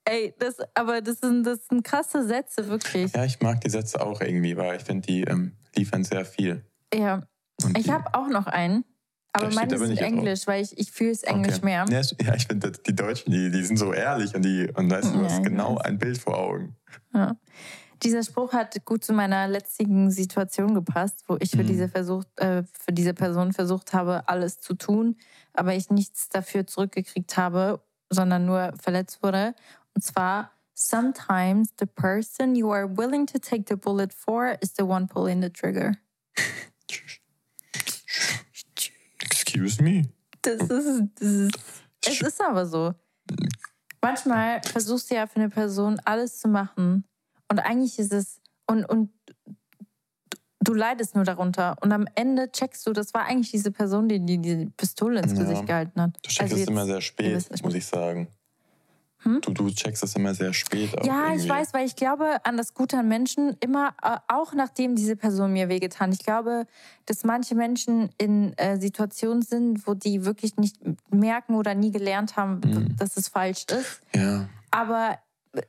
Ey, das, aber das sind, das sind krasse Sätze, wirklich. Ja, ich mag die Sätze auch irgendwie, weil ich finde, die ähm, liefern sehr viel. Ja. Und ich habe auch noch einen. Aber meines ist in Englisch, weil ich, ich fühle es Englisch okay. mehr. Ja, ich finde, die Deutschen, die, die sind so ehrlich und, die, und weißt, du ja, genau ein Bild vor Augen. Ja. Dieser Spruch hat gut zu meiner letztigen Situation gepasst, wo ich für, mhm. diese, versucht, äh, für diese Person versucht habe, alles zu tun, aber ich nichts dafür zurückgekriegt habe, sondern nur verletzt wurde. Und zwar, sometimes the person you are willing to take the bullet for is the one pulling the trigger. Excuse me? Das ist, das ist, es ist aber so. Manchmal versuchst du ja für eine Person alles zu machen und eigentlich ist es, und, und du leidest nur darunter. Und am Ende checkst du, das war eigentlich diese Person, die die, die Pistole ins ja, Gesicht gehalten hat. Du checkst also es immer sehr spät, muss ich sagen. Hm? Du, du checkst das immer sehr spät. ja, irgendwie. ich weiß, weil ich glaube an das Gute an Menschen immer, äh, auch nachdem diese Person mir wehgetan. Ich glaube, dass manche Menschen in äh, Situationen sind, wo die wirklich nicht merken oder nie gelernt haben, hm. dass es falsch ist. Ja. Aber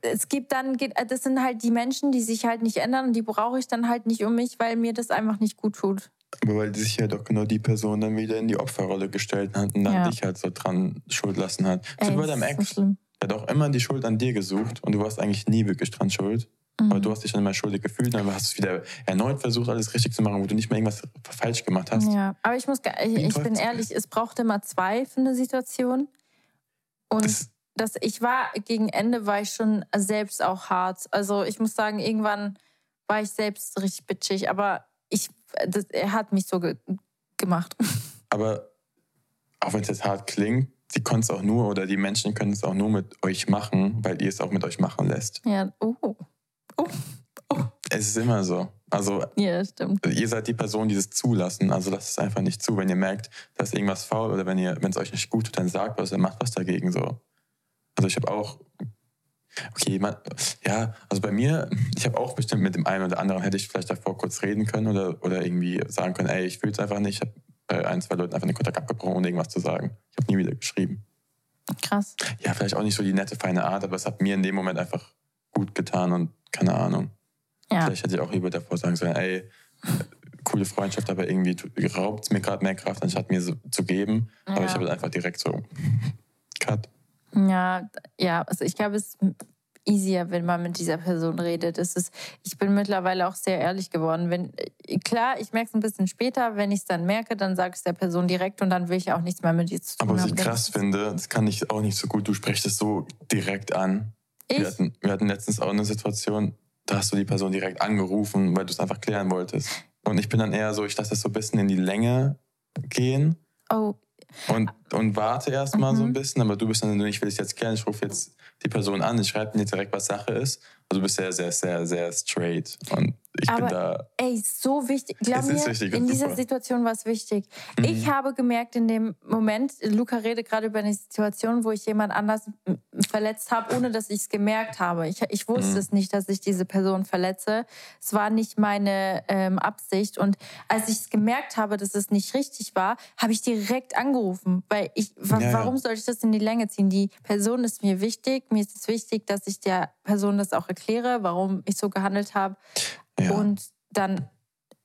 es gibt dann, äh, das sind halt die Menschen, die sich halt nicht ändern und die brauche ich dann halt nicht um mich, weil mir das einfach nicht gut tut. Aber weil sich ja doch genau die Person dann wieder in die Opferrolle gestellt hat und dann ja. dich halt so dran schuld lassen hat. Ey, so bei deinem Ex. So er hat auch immer die Schuld an dir gesucht und du warst eigentlich nie wirklich dran schuld. Mhm. Aber du hast dich dann immer schuldig gefühlt, dann hast du wieder erneut versucht, alles richtig zu machen, wo du nicht mehr irgendwas falsch gemacht hast. Ja, aber ich muss, ich, ich bin ehrlich, es braucht immer zwei für eine Situation. Und das, das, ich war, gegen Ende war ich schon selbst auch hart. Also ich muss sagen, irgendwann war ich selbst richtig bitchig, aber ich, das, er hat mich so ge gemacht. Aber auch wenn es jetzt hart klingt, sie können es auch nur oder die Menschen können es auch nur mit euch machen, weil ihr es auch mit euch machen lässt. Ja, oh. oh. oh. Es ist immer so. Also, ja, stimmt. ihr seid die Person, die es zulassen. Also lasst es einfach nicht zu. Wenn ihr merkt, da ist irgendwas faul oder wenn ihr, wenn es euch nicht gut tut, dann sagt was, dann macht was dagegen so. Also ich habe auch, okay, man, ja, also bei mir, ich habe auch bestimmt mit dem einen oder anderen hätte ich vielleicht davor kurz reden können oder, oder irgendwie sagen können, ey, ich fühle es einfach nicht. Ich habe bei ein, zwei Leuten einfach den Kontakt abgebrochen, ohne irgendwas zu sagen. Ich habe nie wieder geschrieben. Krass. Ja, vielleicht auch nicht so die nette, feine Art, aber es hat mir in dem Moment einfach gut getan und keine Ahnung. Ja. Vielleicht hätte ich auch lieber davor sagen sollen, ey, coole Freundschaft, aber irgendwie raubt es mir gerade mehr Kraft, anstatt mir so zu geben. Ja. Aber ich habe einfach direkt so, cut. Ja, ja, also ich glaube, es easier, wenn man mit dieser Person redet. Es ist, ich bin mittlerweile auch sehr ehrlich geworden. Wenn, klar, ich merke es ein bisschen später, wenn ich es dann merke, dann sage ich es der Person direkt und dann will ich auch nichts mehr mit ihr zu tun Aber was ich krass finde, das kann ich auch nicht so gut, du sprichst es so direkt an. Ich? Wir hatten, wir hatten letztens auch eine Situation, da hast du die Person direkt angerufen, weil du es einfach klären wolltest. Und ich bin dann eher so, ich lasse das so ein bisschen in die Länge gehen. Oh. Und, und warte erst mal mhm. so ein bisschen, aber du bist dann, ich will es jetzt klären, ich rufe jetzt die Person an, ich schreibe dir direkt, was Sache ist. Also du bist sehr, sehr, sehr, sehr straight. Und ich Aber, bin da. Ey, so wichtig. Glaub mir, wichtig, in dieser super. Situation war es wichtig. Mhm. Ich habe gemerkt in dem Moment, Luca redet gerade über eine Situation, wo ich jemand anders verletzt habe, ohne dass ich es gemerkt habe. Ich, ich wusste mhm. es nicht, dass ich diese Person verletze. Es war nicht meine ähm, Absicht. Und als ich es gemerkt habe, dass es nicht richtig war, habe ich direkt angerufen. Weil ich, wa ja, warum ja. soll ich das in die Länge ziehen? Die Person ist mir wichtig. Mir ist es wichtig, dass ich der Person das auch erkläre, warum ich so gehandelt habe. Ja. Und dann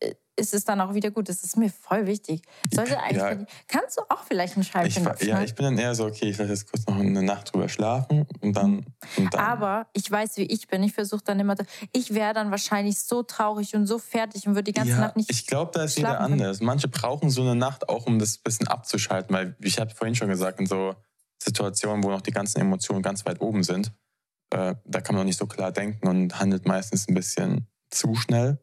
äh, ist es dann auch wieder gut. Das ist mir voll wichtig. Sollte eigentlich. Ja. Kannst du auch vielleicht ein Schallchen ich, Ja, ich bin dann eher so, okay, ich lasse jetzt kurz noch eine Nacht drüber schlafen und dann. Und dann. Aber ich weiß, wie ich bin. Ich versuche dann immer. Ich wäre dann wahrscheinlich so traurig und so fertig und würde die ganze ja, Nacht nicht. Ich glaube, da ist jeder anders. Manche brauchen so eine Nacht auch, um das ein bisschen abzuschalten, weil ich habe vorhin schon gesagt, in so Situationen, wo noch die ganzen Emotionen ganz weit oben sind, äh, da kann man noch nicht so klar denken und handelt meistens ein bisschen zu schnell.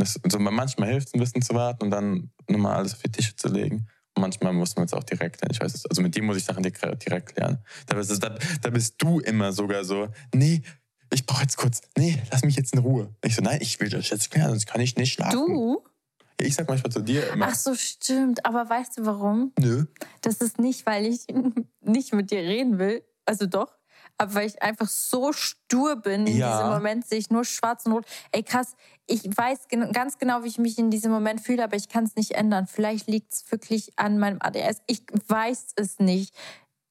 Das, also manchmal hilft es ein bisschen zu warten und dann nochmal alles auf die Tische zu legen. Und manchmal muss man es auch direkt klären. Ich weiß also mit dir muss ich Sachen direkt klären. Da bist, da, da bist du immer sogar so, nee, ich brauche jetzt kurz, nee, lass mich jetzt in Ruhe. Ich so, nein, ich will das jetzt klären, sonst kann ich nicht schlafen. Du? Ich sag manchmal zu dir immer. Ach so, stimmt. Aber weißt du warum? Nö. Das ist nicht, weil ich nicht mit dir reden will. Also doch aber weil ich einfach so stur bin in ja. diesem Moment, sehe ich nur schwarz und rot. Ey, krass, ich weiß ganz genau, wie ich mich in diesem Moment fühle, aber ich kann es nicht ändern. Vielleicht liegt es wirklich an meinem ADS. Ich weiß es nicht.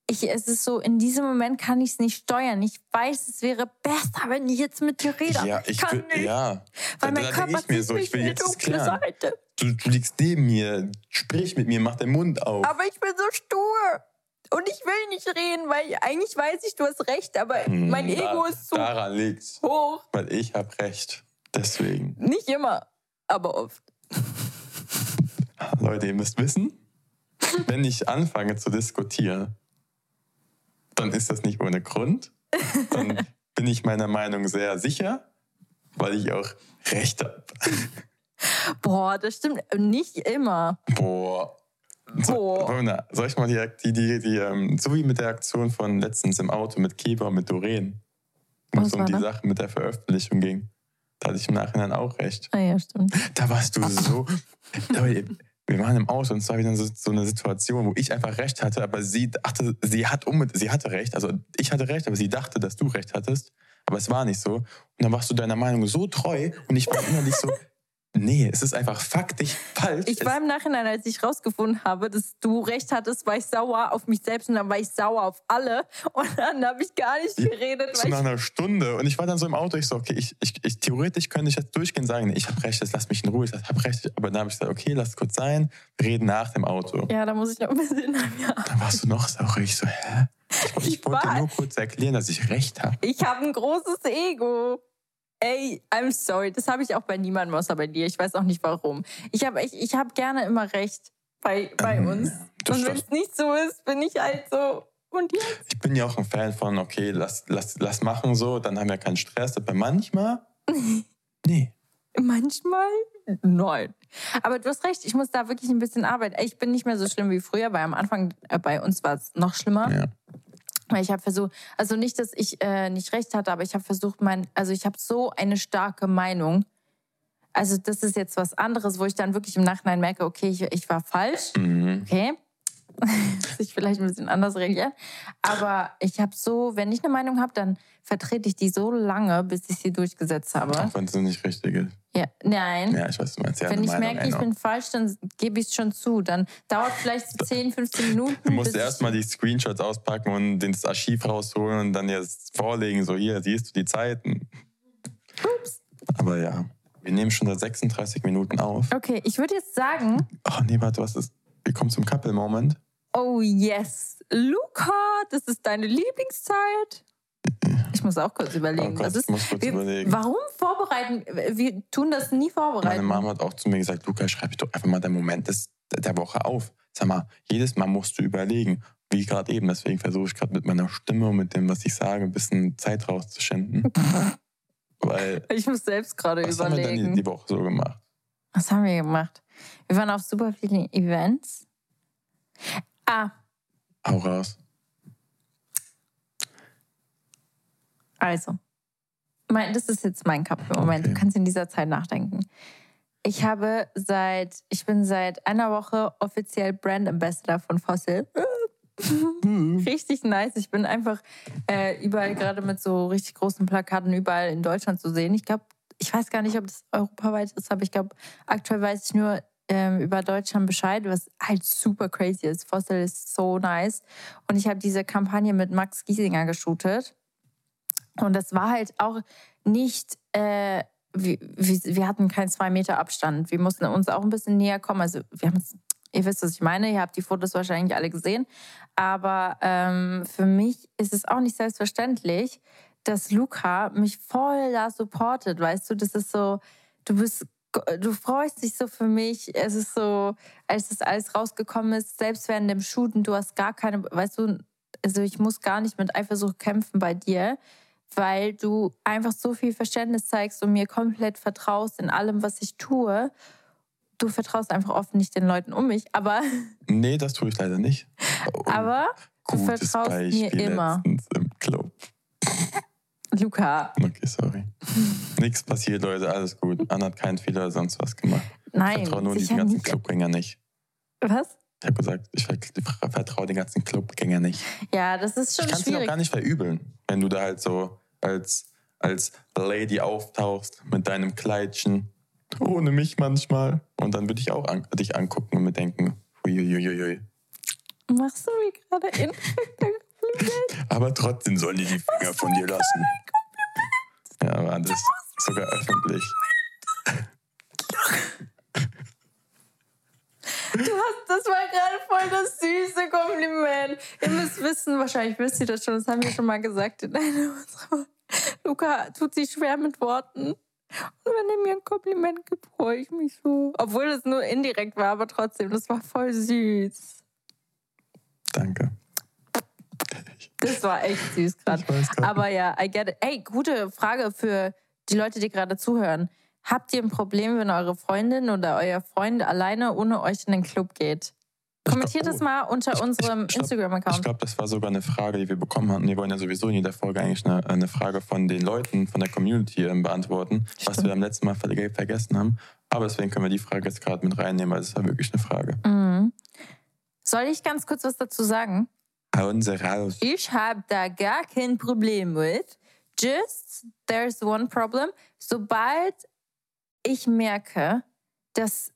Ich, es ist so, in diesem Moment kann ich es nicht steuern. Ich weiß, es wäre besser, wenn ich jetzt mit dir rede. Ja, ich kann will, nicht. Ja, weil mein Körper ich mir so, ich will jetzt klären. Du, du liegst neben mir, sprich mit mir, mach den Mund auf. Aber ich bin so stur. Und ich will nicht reden, weil eigentlich weiß ich, du hast recht, aber hm, mein Ego da, ist so daran liegt's, hoch. Weil ich habe recht. Deswegen. Nicht immer, aber oft. Leute, ihr müsst wissen, wenn ich anfange zu diskutieren, dann ist das nicht ohne Grund. Dann bin ich meiner Meinung sehr sicher, weil ich auch recht habe. Boah, das stimmt nicht immer. Boah, so, soll ich mal die, die, die, die ähm, so wie mit der Aktion von letztens im Auto mit Keber und mit Doreen, wo es um die Sache mit der Veröffentlichung ging. Da hatte ich im Nachhinein auch recht. Ah ja, stimmt. Da warst du so. wir waren im Auto und es war wieder so, so, eine Situation, wo ich einfach recht hatte, aber sie dachte, sie hat um, sie hatte recht. Also ich hatte recht, aber sie dachte, dass du recht hattest. Aber es war nicht so. Und dann warst du deiner Meinung so treu und ich war innerlich so, Nee, es ist einfach faktisch falsch. Ich war im Nachhinein, als ich rausgefunden habe, dass du recht hattest, war ich sauer auf mich selbst und dann war ich sauer auf alle. Und dann habe ich gar nicht geredet. So nach einer Stunde. Und ich war dann so im Auto, ich so, okay, ich, ich, ich theoretisch könnte ich jetzt durchgehen und sagen, ich habe recht, jetzt lass mich in Ruhe, ich habe recht. Aber dann habe ich gesagt, okay, lass kurz sein, reden nach dem Auto. Ja, da muss ich noch ein bisschen. Ja. Dann warst du noch sauer. Ich so, hä? Ich, ich wollte war, nur kurz erklären, dass ich recht habe. Ich habe ein großes Ego. Ey, I'm sorry, das habe ich auch bei niemandem außer bei dir. Ich weiß auch nicht warum. Ich habe ich, ich hab gerne immer recht bei, bei ähm, uns. Und wenn es nicht so ist, bin ich halt so. Und jetzt? Ich bin ja auch ein Fan von, okay, lass, lass, lass machen so, dann haben wir keinen Stress. Aber manchmal, nee. Manchmal? Nein. Aber du hast recht, ich muss da wirklich ein bisschen arbeiten. Ich bin nicht mehr so schlimm wie früher, weil am Anfang äh, bei uns war es noch schlimmer. Ja. Ich habe versucht, also nicht, dass ich äh, nicht recht hatte, aber ich habe versucht, mein, also ich habe so eine starke Meinung. Also das ist jetzt was anderes, wo ich dann wirklich im Nachhinein merke, okay, ich, ich war falsch. Mhm. Okay. sich vielleicht ein bisschen anders reagieren. Aber ich habe so, wenn ich eine Meinung habe, dann vertrete ich die so lange, bis ich sie durchgesetzt habe. Auch wenn es nicht richtig ist. Ja, nein. Ja, ich weiß, du meinst ja Wenn ich merke, ich bin falsch, dann gebe ich es schon zu. Dann dauert vielleicht so 10, 15 Minuten. Du musst erstmal die Screenshots auspacken und das Archiv rausholen und dann jetzt vorlegen, so hier, siehst du die Zeiten. Ups. Aber ja, wir nehmen schon seit 36 Minuten auf. Okay, ich würde jetzt sagen. Ach nee, warte, was ist. Wir kommen zum Couple-Moment. Oh yes. Luca, das ist deine Lieblingszeit. Ich muss auch kurz überlegen. Oh Gott, ist, kurz wir, überlegen. Warum vorbereiten? Wir tun das nie vorbereiten. Meine Mama hat auch zu mir gesagt, Luca, schreib doch einfach mal den Moment des, der Woche auf. Sag mal, jedes Mal musst du überlegen, wie gerade eben. Deswegen versuche ich gerade mit meiner Stimme und mit dem, was ich sage, ein bisschen Zeit rauszuschinden. Weil, ich muss selbst gerade überlegen. Was haben wir denn die, die Woche so gemacht? Was haben wir gemacht? Wir waren auf super vielen Events. Ah. Hau raus. Also, mein, das ist jetzt mein Couple-Moment. Okay. Du kannst in dieser Zeit nachdenken. Ich habe seit, ich bin seit einer Woche offiziell Brand Ambassador von Fossil. Mhm. richtig nice. Ich bin einfach äh, überall gerade mit so richtig großen Plakaten überall in Deutschland zu sehen. Ich glaube, ich weiß gar nicht, ob das europaweit ist, aber ich glaube, aktuell weiß ich nur ähm, über Deutschland Bescheid, was halt super crazy ist. Fossil ist so nice. Und ich habe diese Kampagne mit Max Giesinger geshootet. Und das war halt auch nicht, äh, wir, wir, hatten keinen zwei Meter Abstand. Wir mussten uns auch ein bisschen näher kommen. Also wir haben ihr wisst, was ich meine. Ihr habt die Fotos wahrscheinlich alle gesehen. Aber ähm, für mich ist es auch nicht selbstverständlich, dass Luca mich voll da supportet. Weißt du, das ist so, du bist du freust dich so für mich. Es ist so, als das alles rausgekommen ist, selbst während dem Shooten, du hast gar keine, weißt du, also ich muss gar nicht mit Eifersucht kämpfen bei dir, weil du einfach so viel Verständnis zeigst und mir komplett vertraust in allem, was ich tue. Du vertraust einfach oft nicht den Leuten um mich, aber. Nee, das tue ich leider nicht. aber du vertraust Beispiel mir immer. Luca. Okay, sorry. Nichts passiert, Leute, alles gut. Anna hat keinen Fehler oder sonst was gemacht. Nein. Ich vertraue nur diesen ganzen Clubgänger nicht. Was? Ich habe gesagt, ich vertraue den ganzen Clubgänger nicht. Ja, das ist schon ich schwierig. Ich kann es auch gar nicht verübeln, wenn du da halt so als, als Lady auftauchst mit deinem Kleidchen, ohne mich manchmal. Und dann würde ich auch an, dich angucken und mir denken, uiuiuiui. Machst du mir gerade in Aber trotzdem sollen die die Finger von dir lassen. Ja, aber das sogar öffentlich. Du hast, das war gerade voll das süße Kompliment. Ihr müsst wissen, wahrscheinlich wisst ihr das schon, das haben wir schon mal gesagt in einer unserer. Luca tut sich schwer mit Worten. Und wenn er mir ein Kompliment gibt, freue ich mich so. Obwohl das nur indirekt war, aber trotzdem, das war voll süß. Danke. Das war echt süß gerade. Aber ja, I get it. Ey, gute Frage für die Leute, die gerade zuhören. Habt ihr ein Problem, wenn eure Freundin oder euer Freund alleine ohne euch in den Club geht? Kommentiert glaub, das mal unter ich, unserem Instagram-Account. Ich glaube, das war sogar eine Frage, die wir bekommen hatten. Wir wollen ja sowieso in jeder Folge eigentlich eine, eine Frage von den Leuten, von der Community ähm, beantworten, Stimmt. was wir beim letzten Mal vergessen haben. Aber deswegen können wir die Frage jetzt gerade mit reinnehmen, weil es war wirklich eine Frage. Mhm. Soll ich ganz kurz was dazu sagen? Hauen Sie raus. Ich habe da gar kein Problem mit. Just, there's one problem. Sobald ich merke, dass,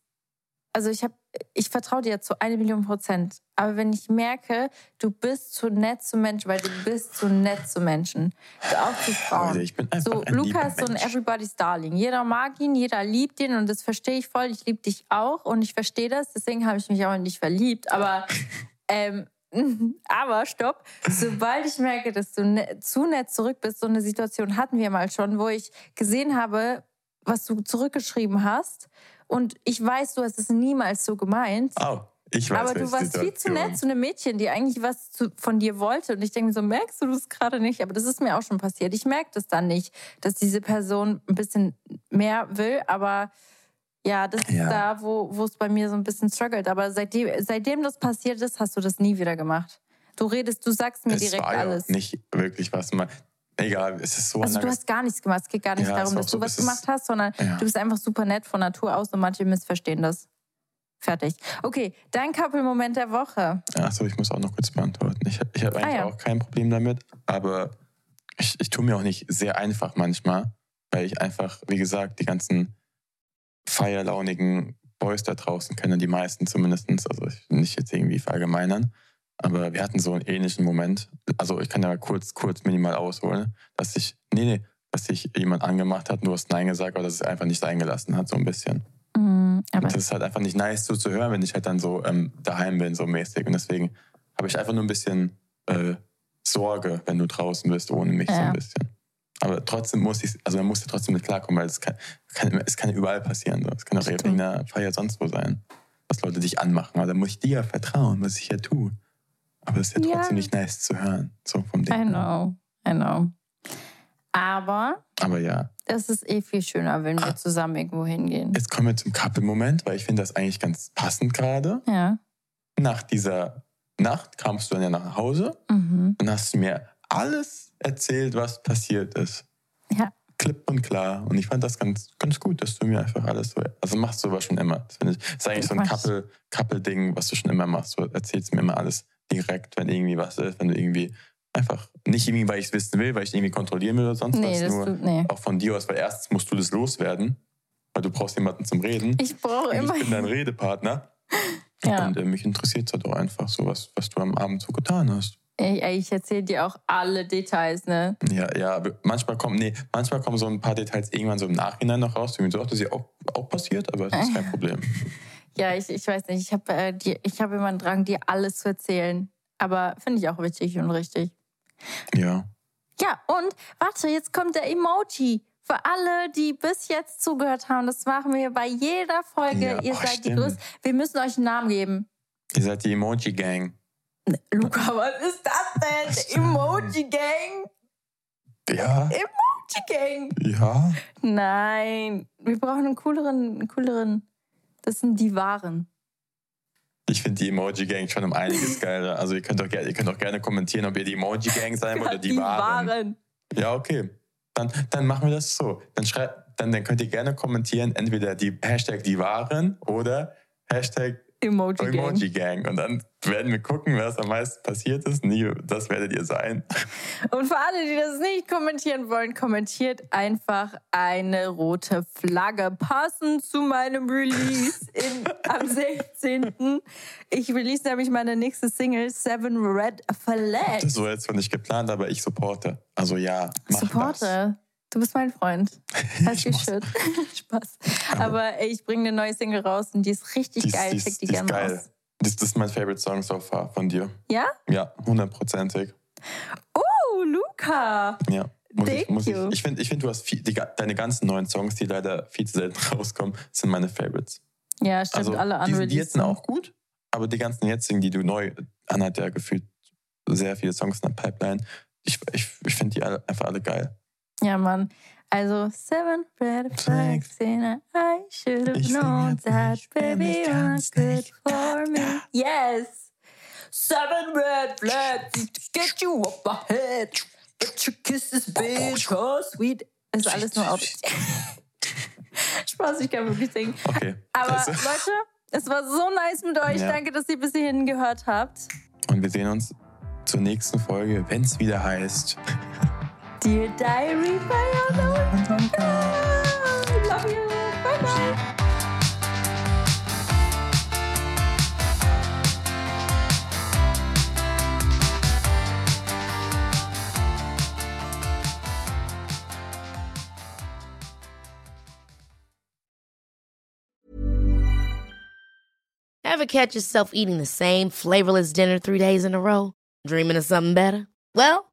also ich habe, ich vertraue dir zu eine Million Prozent. Aber wenn ich merke, du bist zu nett zu Menschen, weil du bist zu nett zu Menschen, auch zu Frauen. Ich bin einfach so, ein Luca ist so ein Everybody's Darling. Jeder mag ihn, jeder liebt ihn und das verstehe ich voll. Ich liebe dich auch und ich verstehe das. Deswegen habe ich mich auch nicht verliebt. Aber ähm, Aber stopp, sobald ich merke, dass du ne zu nett zurück bist, so eine Situation hatten wir mal schon, wo ich gesehen habe, was du zurückgeschrieben hast. Und ich weiß, du hast es niemals so gemeint. Oh, ich weiß Aber du warst viel zu nett zu einem Mädchen, die eigentlich was zu, von dir wollte. Und ich denke so, merkst du das gerade nicht? Aber das ist mir auch schon passiert. Ich merke das dann nicht, dass diese Person ein bisschen mehr will, aber ja, das ja. ist da, wo es bei mir so ein bisschen struggelt. Aber seitdem, seitdem das passiert ist, hast du das nie wieder gemacht. Du redest, du sagst mir es direkt war alles. Ja nicht wirklich was man. Egal, es ist so. Also du hast gar nichts gemacht. Es geht gar nicht ja, darum, dass so, du was gemacht hast, sondern ja. du bist einfach super nett von Natur aus und manche missverstehen das. Fertig. Okay, dein Couple-Moment der Woche. Achso, ich muss auch noch kurz beantworten. Ich, ich habe eigentlich ah, ja. auch kein Problem damit, aber ich, ich tue mir auch nicht sehr einfach manchmal, weil ich einfach, wie gesagt, die ganzen feierlaunigen Boys da draußen kennen, die meisten zumindest. Also ich will nicht jetzt irgendwie verallgemeinern. Aber wir hatten so einen ähnlichen Moment. Also ich kann ja kurz, kurz minimal ausholen, dass ich, nee, nee, dass sich jemand angemacht hat, nur hast Nein gesagt, aber dass es einfach nicht eingelassen hat, so ein bisschen. Mm, aber das ist halt einfach nicht nice so zu hören, wenn ich halt dann so ähm, daheim bin, so mäßig. Und deswegen habe ich einfach nur ein bisschen äh, Sorge, wenn du draußen bist, ohne mich ja. so ein bisschen. Aber trotzdem muss ich, also man muss ja trotzdem mit klarkommen, weil es kann, kann, es kann überall passieren. Es kann auch in einer Feier sonst wo sein, dass Leute dich anmachen. Aber da muss ich dir ja vertrauen, was ich ja tue. Aber es ist ja trotzdem ja. nicht nice zu hören, so vom Ding. I know, I know. Aber, Aber ja. Es ist eh viel schöner, wenn wir ah. zusammen irgendwo hingehen. Jetzt kommen wir zum Couple-Moment, weil ich finde das eigentlich ganz passend gerade. Ja. Nach dieser Nacht kamst du dann ja nach Hause mhm. und hast mir alles erzählt, was passiert ist. Ja. klipp und klar. Und ich fand das ganz, ganz gut, dass du mir einfach alles so. Also machst du was schon immer. Das, ich, das ist eigentlich so ein Couple, Couple-Ding, was du schon immer machst. Du erzählst mir immer alles direkt, wenn irgendwie was ist, wenn du irgendwie einfach nicht irgendwie, weil ich es wissen will, weil ich irgendwie kontrollieren will oder sonst nee, was. Nur du, nee. auch von dir aus, weil erstens musst du das loswerden, weil du brauchst jemanden zum Reden. Ich brauche immer. Ich bin dein Redepartner. Ja. Und äh, mich interessiert es halt auch einfach so, was, was du am Abend so getan hast. Ich, ich erzähle dir auch alle Details, ne? Ja, ja, manchmal kommen, nee, manchmal kommen so ein paar Details irgendwann so im Nachhinein noch raus. Irgendwie so, das ist ja auch, auch passiert, aber das ist kein Problem. ja, ich, ich weiß nicht, ich habe äh, hab immer einen Drang, dir alles zu erzählen. Aber finde ich auch wichtig und richtig. Ja. Ja, und warte, jetzt kommt der Emoji. Für alle, die bis jetzt zugehört haben, das machen wir bei jeder Folge. Ja, Ihr oh, seid stimmt. die größten. Wir müssen euch einen Namen geben. Ihr seid die Emoji-Gang. Luca, was ist das denn? Emoji-Gang? Ja. Emoji-Gang? Ja. Nein, wir brauchen einen cooleren, einen cooleren. Das sind die Wahren. Ich finde die Emoji-Gang schon um einiges geiler. Also ihr könnt, auch, ihr könnt auch gerne kommentieren, ob ihr die Emoji-Gang sein wollt oder die, die Wahren. Waren. Ja, okay. Dann, dann machen wir das so. Dann, schreibt, dann, dann könnt ihr gerne kommentieren, entweder die Hashtag die Wahren oder Hashtag Emoji Gang. Emoji Gang. Und dann werden wir gucken, was am meisten passiert ist. Nie, das werdet ihr sein. Und für alle, die das nicht kommentieren wollen, kommentiert einfach eine rote Flagge. Passend zu meinem Release in, am 16. Ich release nämlich meine nächste Single, Seven Red Flags. So jetzt nicht geplant, aber ich supporte. Also ja, mach Supporte? Das. Du bist mein Freund. Hast du shit. Spaß. Aber ey, ich bringe eine neue Single raus und die ist richtig die geil. Check die, gerne geil. Das, das ist mein Favorite Song so far von dir. Ja? Ja, hundertprozentig. Oh, Luca. Ja. Muss Thank ich, muss you. ich, ich finde, ich find, du hast viel, die, deine ganzen neuen Songs, die leider viel zu selten rauskommen, sind meine Favorites. Ja, stimmt. Also, alle die, die jetzt sind auch gut, aber die ganzen jetzigen, die du neu, Anna hat ja gefühlt sehr viele Songs in der Pipeline. Ich, ich, ich finde die alle, einfach alle geil. Ja, Mann. Also, seven red flags in I should have known that baby was good for me. Yes! Seven red flags to get you off my head. But your kisses been so sweet. Ist alles nur Auto. Spaß, ich kann wirklich singen. Okay. Aber also. Leute, es war so nice mit euch. Ja. Danke, dass ihr bis hierhin gehört habt. Und wir sehen uns zur nächsten Folge, wenn es wieder heißt. Dear Diary by Unknown Love you. Bye bye. Ever catch yourself eating the same flavorless dinner three days in a row? Dreaming of something better? Well,